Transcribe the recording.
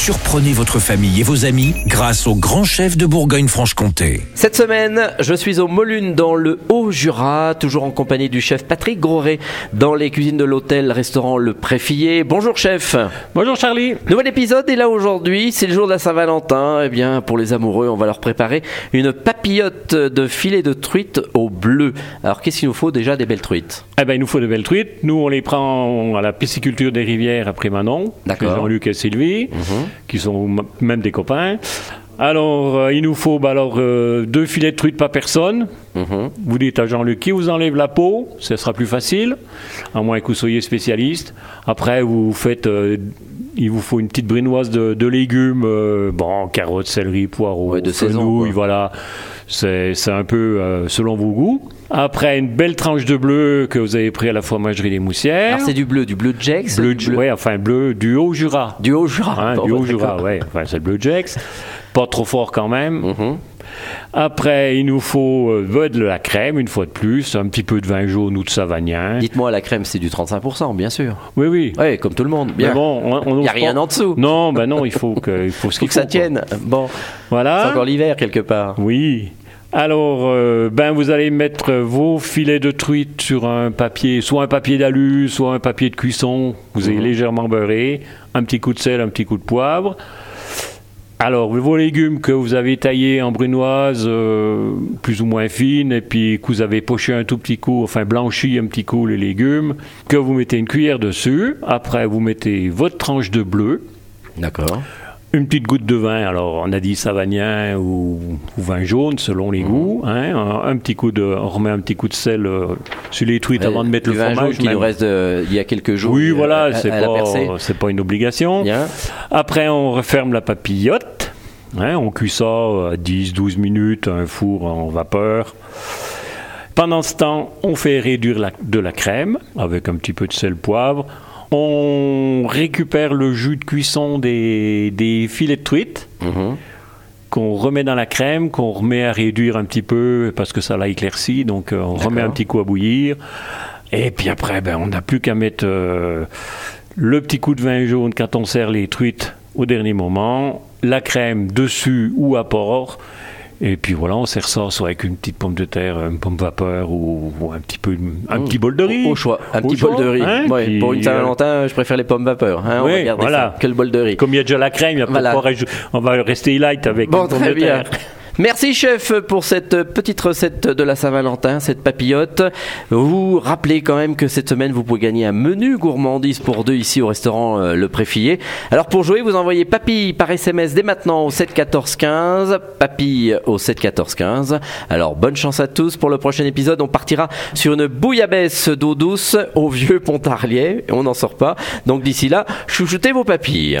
Surprenez votre famille et vos amis grâce au grand chef de Bourgogne-Franche-Comté. Cette semaine, je suis au Molune dans le Haut-Jura, toujours en compagnie du chef Patrick Groret dans les cuisines de l'hôtel-restaurant Le Préfillé. Bonjour chef. Bonjour Charlie. Nouvel épisode et là aujourd'hui, c'est le jour de la Saint-Valentin. Eh bien, pour les amoureux, on va leur préparer une papillote de filet de truite au bleu. Alors, qu'est-ce qu'il nous faut déjà des belles truites? Eh ben, il nous faut de belles truites. Nous, on les prend à la pisciculture des rivières après Manon. D'accord. Jean-Luc et Sylvie, qui sont même des copains. Alors, euh, il nous faut bah, alors, euh, deux filets de truite par personne. Mhm. Vous dites à Jean-Luc qui vous enlève la peau, ce sera plus facile, à moins que vous soyez spécialiste. Après, vous faites, euh, il vous faut une petite brinoise de, de légumes, euh, bon, carottes, céleri, poireaux, Ouais, de saison, voilà. C'est un peu euh, selon vos goûts. Après, une belle tranche de bleu que vous avez pris à la fromagerie des Moussières. Alors, c'est du bleu, du bleu Jax bleu, du ouais, enfin bleu du Haut-Jura. Du Haut-Jura. Hein, Bon, du bah, Haut-Jura, ouais. Enfin, c'est le bleu Jex. Pas trop fort quand même. Mhm. Après, il nous faut euh, bah, de la crème, une fois de plus, un petit peu de vin jaune ou de savagnin. Dites-moi, la crème, c'est du 35%, bien sûr. Oui, oui. Oui, comme tout le monde. Bien. Mais bon, on, on Il n'y a rien pas- en dessous. Non, ben non, il faut que, il faut ce Faut qu'il que ça faut, quoi. tienne. Bon, Voilà. c'est encore l'hiver quelque part. Oui. Alors, euh, ben vous allez mettre vos filets de truite sur un papier, soit un papier d'alu, soit un papier de cuisson. Vous avez Mhm. légèrement beurré, un petit coup de sel, un petit coup de poivre. Alors, vos légumes que vous avez taillés en brunoise, euh, plus ou moins fines, et puis que vous avez poché un tout petit coup, enfin blanchi un petit coup les légumes, que vous mettez une cuillère dessus. Après, vous mettez votre tranche de bleu, D'accord. Une petite goutte de vin, alors on a dit savagnin ou, ou vin jaune selon les goûts. hein. un, un petit coup de, on remet un petit coup de sel euh, sur les truites avant de mettre le vin fromage. jaune qui nous reste de- il y a quelques jours. oui, euh, voilà, c'est pas, c'est pas une obligation. Bien. Après, on referme la papillote. hein, on cuit ça à 10-12 minutes, un four en vapeur. Pendant ce temps, on fait réduire la- de la crème avec un petit peu de sel poivre. On récupère le jus de cuisson des, des filets de truite Mhm. qu'on remet dans la crème, qu'on remet à réduire un petit peu parce que ça l'a éclairci, donc euh, on remet un petit coup à bouillir. Et puis après, ben, on n'a plus qu'à mettre euh, le petit coup de vin jaune quand on sert les truites au dernier moment, la crème dessus ou à port. Et puis voilà, on sert ça soit avec une petite pomme de terre, une pomme vapeur ou, ou un petit peu un Mmh. petit bol de riz. Au, au choix, un Au petit bol de riz. hein, Ouais, puis, pour une euh, Saint-Valentin, je préfère les pommes vapeur. Hein, on Oui, va garder voilà. ça, que le bol de riz. Comme il y a déjà la crème, il y a pas Voilà. raj- on va rester light avec Bon, une pomme très de bien. terre. Merci chef pour cette petite recette de la Saint-Valentin, cette papillote. Vous rappelez quand même que cette semaine vous pouvez gagner un menu gourmandise pour deux ici au restaurant euh, Le Préfillé. Alors pour jouer, vous envoyez papille par SMS dès maintenant au 7 14 15, papille au 7 14 15. Alors bonne chance à tous pour le prochain épisode. On partira sur une bouillabaisse d'eau douce au vieux Pontarlier. On n'en sort pas. Donc d'ici là, chouchoutez vos papilles.